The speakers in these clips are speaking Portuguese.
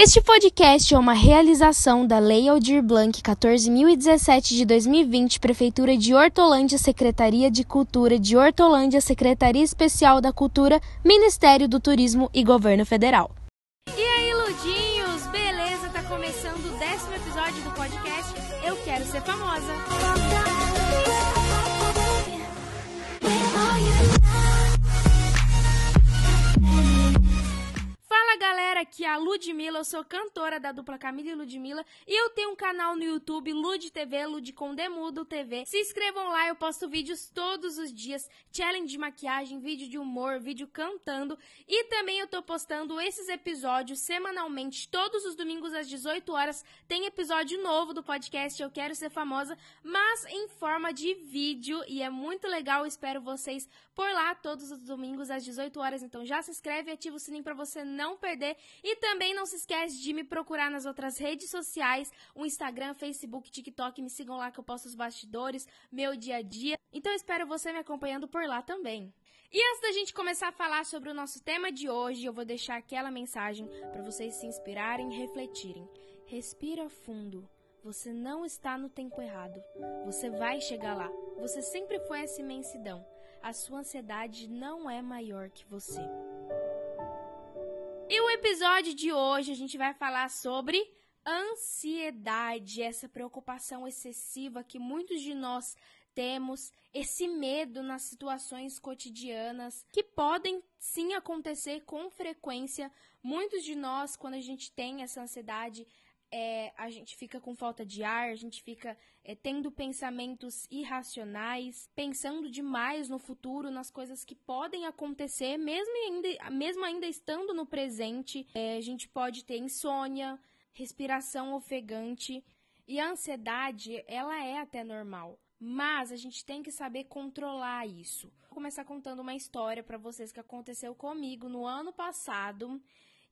Este podcast é uma realização da Lei Aldir Blanc 14.017 de 2020, Prefeitura de Hortolândia, Secretaria de Cultura de Hortolândia, Secretaria Especial da Cultura, Ministério do Turismo e Governo Federal. E aí, Ludinhos, beleza? Tá começando o décimo episódio do podcast Eu Quero Ser Famosa. Aqui a Ludmilla, eu sou cantora da dupla Camila e Ludmilla e eu tenho um canal no YouTube, Lud TV, Lud com Demudo TV. Se inscrevam lá, eu posto vídeos todos os dias, challenge de maquiagem, vídeo de humor, vídeo cantando e também eu tô postando esses episódios semanalmente, todos os domingos às 18 horas tem episódio novo do podcast Eu Quero Ser Famosa, mas em forma de vídeo e é muito legal, espero vocês por lá todos os domingos às 18 horas, então já se inscreve e ativa o sininho para você não perder e também não se esquece de me procurar nas outras redes sociais, o Instagram, Facebook, TikTok, me sigam lá que eu posto os bastidores, meu dia a dia. Então espero você me acompanhando por lá também. E antes da gente começar a falar sobre o nosso tema de hoje, eu vou deixar aquela mensagem para vocês se inspirarem e refletirem. Respira fundo. Você não está no tempo errado. Você vai chegar lá. Você sempre foi essa imensidão. A sua ansiedade não é maior que você. Episódio de hoje a gente vai falar sobre ansiedade, essa preocupação excessiva que muitos de nós temos, esse medo nas situações cotidianas que podem sim acontecer com frequência. Muitos de nós, quando a gente tem essa ansiedade, é, a gente fica com falta de ar, a gente fica é, tendo pensamentos irracionais, pensando demais no futuro, nas coisas que podem acontecer, mesmo ainda, mesmo ainda estando no presente. É, a gente pode ter insônia, respiração ofegante e a ansiedade, ela é até normal. Mas a gente tem que saber controlar isso. Vou começar contando uma história para vocês que aconteceu comigo no ano passado,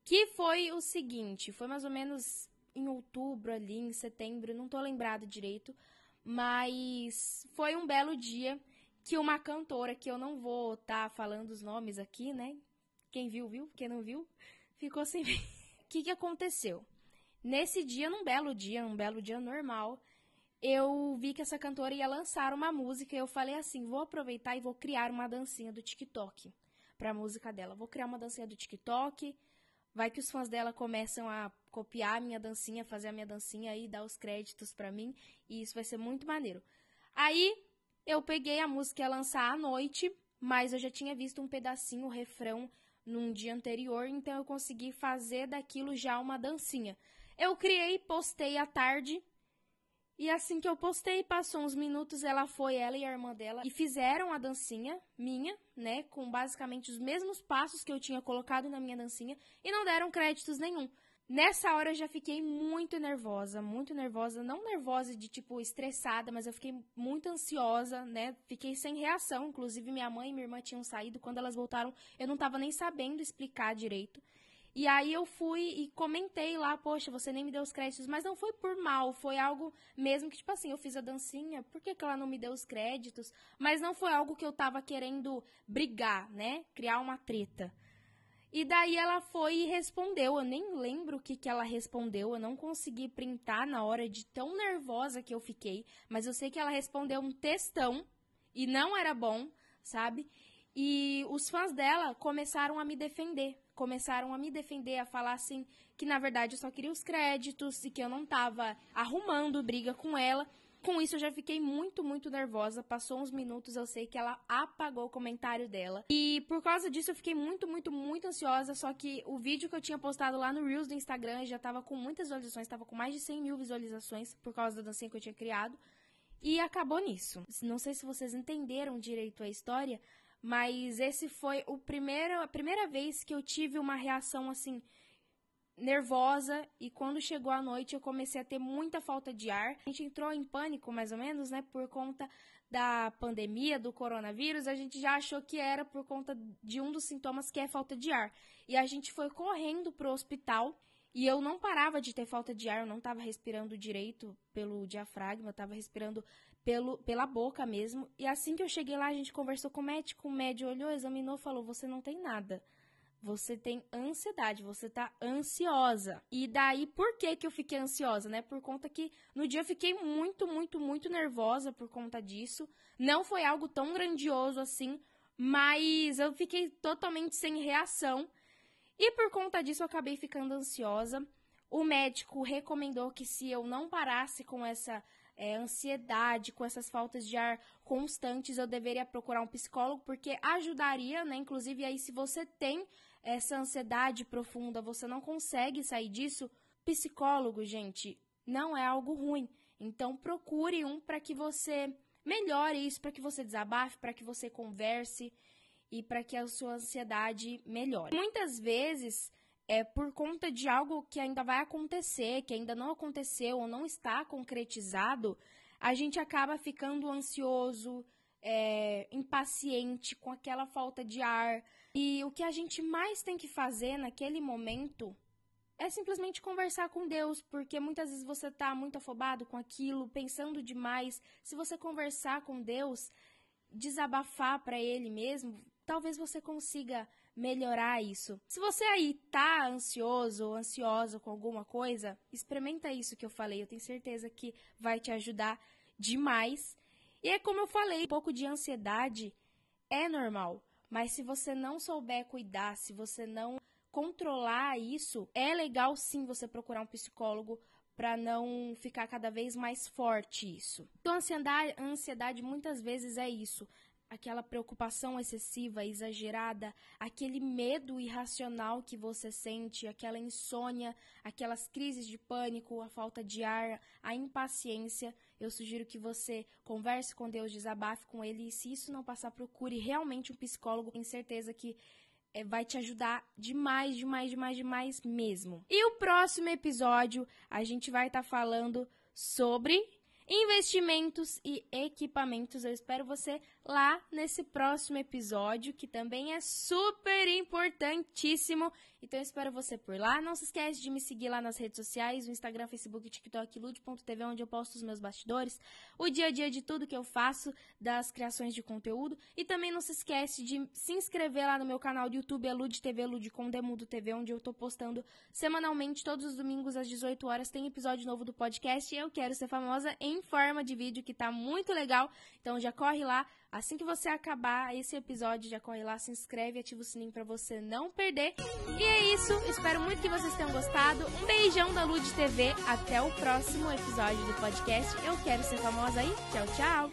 que foi o seguinte, foi mais ou menos em outubro ali, em setembro, não tô lembrada direito, mas foi um belo dia que uma cantora, que eu não vou estar tá falando os nomes aqui, né? Quem viu, viu. Quem não viu, ficou sem ver. O que, que aconteceu? Nesse dia, num belo dia, num belo dia normal, eu vi que essa cantora ia lançar uma música e eu falei assim: vou aproveitar e vou criar uma dancinha do TikTok pra música dela. Vou criar uma dancinha do TikTok. Vai que os fãs dela começam a copiar a minha dancinha, fazer a minha dancinha e dar os créditos para mim, e isso vai ser muito maneiro. Aí eu peguei a música ia lançar à noite, mas eu já tinha visto um pedacinho, o refrão num dia anterior, então eu consegui fazer daquilo já uma dancinha. Eu criei, postei à tarde, e assim que eu postei, passou uns minutos, ela foi, ela e a irmã dela, e fizeram a dancinha minha, né? Com basicamente os mesmos passos que eu tinha colocado na minha dancinha, e não deram créditos nenhum. Nessa hora eu já fiquei muito nervosa, muito nervosa, não nervosa de tipo estressada, mas eu fiquei muito ansiosa, né? Fiquei sem reação, inclusive minha mãe e minha irmã tinham saído, quando elas voltaram, eu não tava nem sabendo explicar direito. E aí eu fui e comentei lá, poxa, você nem me deu os créditos, mas não foi por mal, foi algo mesmo que, tipo assim, eu fiz a dancinha, por que, que ela não me deu os créditos? Mas não foi algo que eu tava querendo brigar, né? Criar uma treta. E daí ela foi e respondeu. Eu nem lembro o que, que ela respondeu. Eu não consegui printar na hora de tão nervosa que eu fiquei. Mas eu sei que ela respondeu um textão. E não era bom, sabe? E os fãs dela começaram a me defender. Começaram a me defender, a falar assim que na verdade eu só queria os créditos e que eu não tava arrumando briga com ela. Com isso eu já fiquei muito, muito nervosa. Passou uns minutos, eu sei que ela apagou o comentário dela. E por causa disso eu fiquei muito, muito, muito ansiosa. Só que o vídeo que eu tinha postado lá no Reels do Instagram já tava com muitas visualizações, tava com mais de 100 mil visualizações por causa da dancinha que eu tinha criado. E acabou nisso. Não sei se vocês entenderam direito a história, mas esse foi o primeiro, a primeira vez que eu tive uma reação assim nervosa e quando chegou a noite eu comecei a ter muita falta de ar. A gente entrou em pânico mais ou menos, né, por conta da pandemia do coronavírus, a gente já achou que era por conta de um dos sintomas que é falta de ar. E a gente foi correndo pro hospital e eu não parava de ter falta de ar, eu não estava respirando direito pelo diafragma, eu estava respirando pelo, pela boca mesmo. E assim que eu cheguei lá, a gente conversou com o médico, o médico olhou, examinou, falou: "Você não tem nada" você tem ansiedade, você tá ansiosa. E daí, por que que eu fiquei ansiosa, né? Por conta que no dia eu fiquei muito, muito, muito nervosa por conta disso. Não foi algo tão grandioso assim, mas eu fiquei totalmente sem reação. E por conta disso eu acabei ficando ansiosa. O médico recomendou que se eu não parasse com essa é, ansiedade, com essas faltas de ar constantes, eu deveria procurar um psicólogo, porque ajudaria, né? Inclusive, aí, se você tem essa ansiedade profunda, você não consegue sair disso, psicólogo, gente, não é algo ruim. Então, procure um para que você melhore isso, para que você desabafe, para que você converse e para que a sua ansiedade melhore. Muitas vezes é por conta de algo que ainda vai acontecer, que ainda não aconteceu ou não está concretizado, a gente acaba ficando ansioso, é, impaciente, com aquela falta de ar. E o que a gente mais tem que fazer naquele momento é simplesmente conversar com Deus, porque muitas vezes você está muito afobado com aquilo, pensando demais. Se você conversar com Deus, desabafar para Ele mesmo, talvez você consiga melhorar isso. Se você aí tá ansioso ou ansiosa com alguma coisa, experimenta isso que eu falei. Eu tenho certeza que vai te ajudar demais. E é como eu falei, um pouco de ansiedade é normal, mas se você não souber cuidar, se você não controlar isso, é legal sim você procurar um psicólogo para não ficar cada vez mais forte isso. Então, ansiedade, ansiedade muitas vezes é isso aquela preocupação excessiva, exagerada, aquele medo irracional que você sente, aquela insônia, aquelas crises de pânico, a falta de ar, a impaciência, eu sugiro que você converse com Deus, desabafe com Ele e se isso não passar, procure realmente um psicólogo. Tenho certeza que é, vai te ajudar demais, demais, demais, demais mesmo. E o próximo episódio a gente vai estar tá falando sobre investimentos e equipamentos. Eu espero você lá nesse próximo episódio, que também é super importantíssimo. Então eu espero você por lá. Não se esquece de me seguir lá nas redes sociais, Instagram, Facebook, TikTok, lude.tv, onde eu posto os meus bastidores, o dia a dia de tudo que eu faço, das criações de conteúdo. E também não se esquece de se inscrever lá no meu canal do YouTube, é Lude TV, Lude com Demudo TV, onde eu tô postando semanalmente, todos os domingos às 18 horas, tem episódio novo do podcast. Eu quero ser famosa em forma de vídeo, que tá muito legal. Então já corre lá, Assim que você acabar esse episódio, já corre lá, se inscreve ativa o sininho para você não perder. E é isso, espero muito que vocês tenham gostado. Um beijão da Lud TV, até o próximo episódio do podcast. Eu quero ser famosa aí. Tchau, tchau.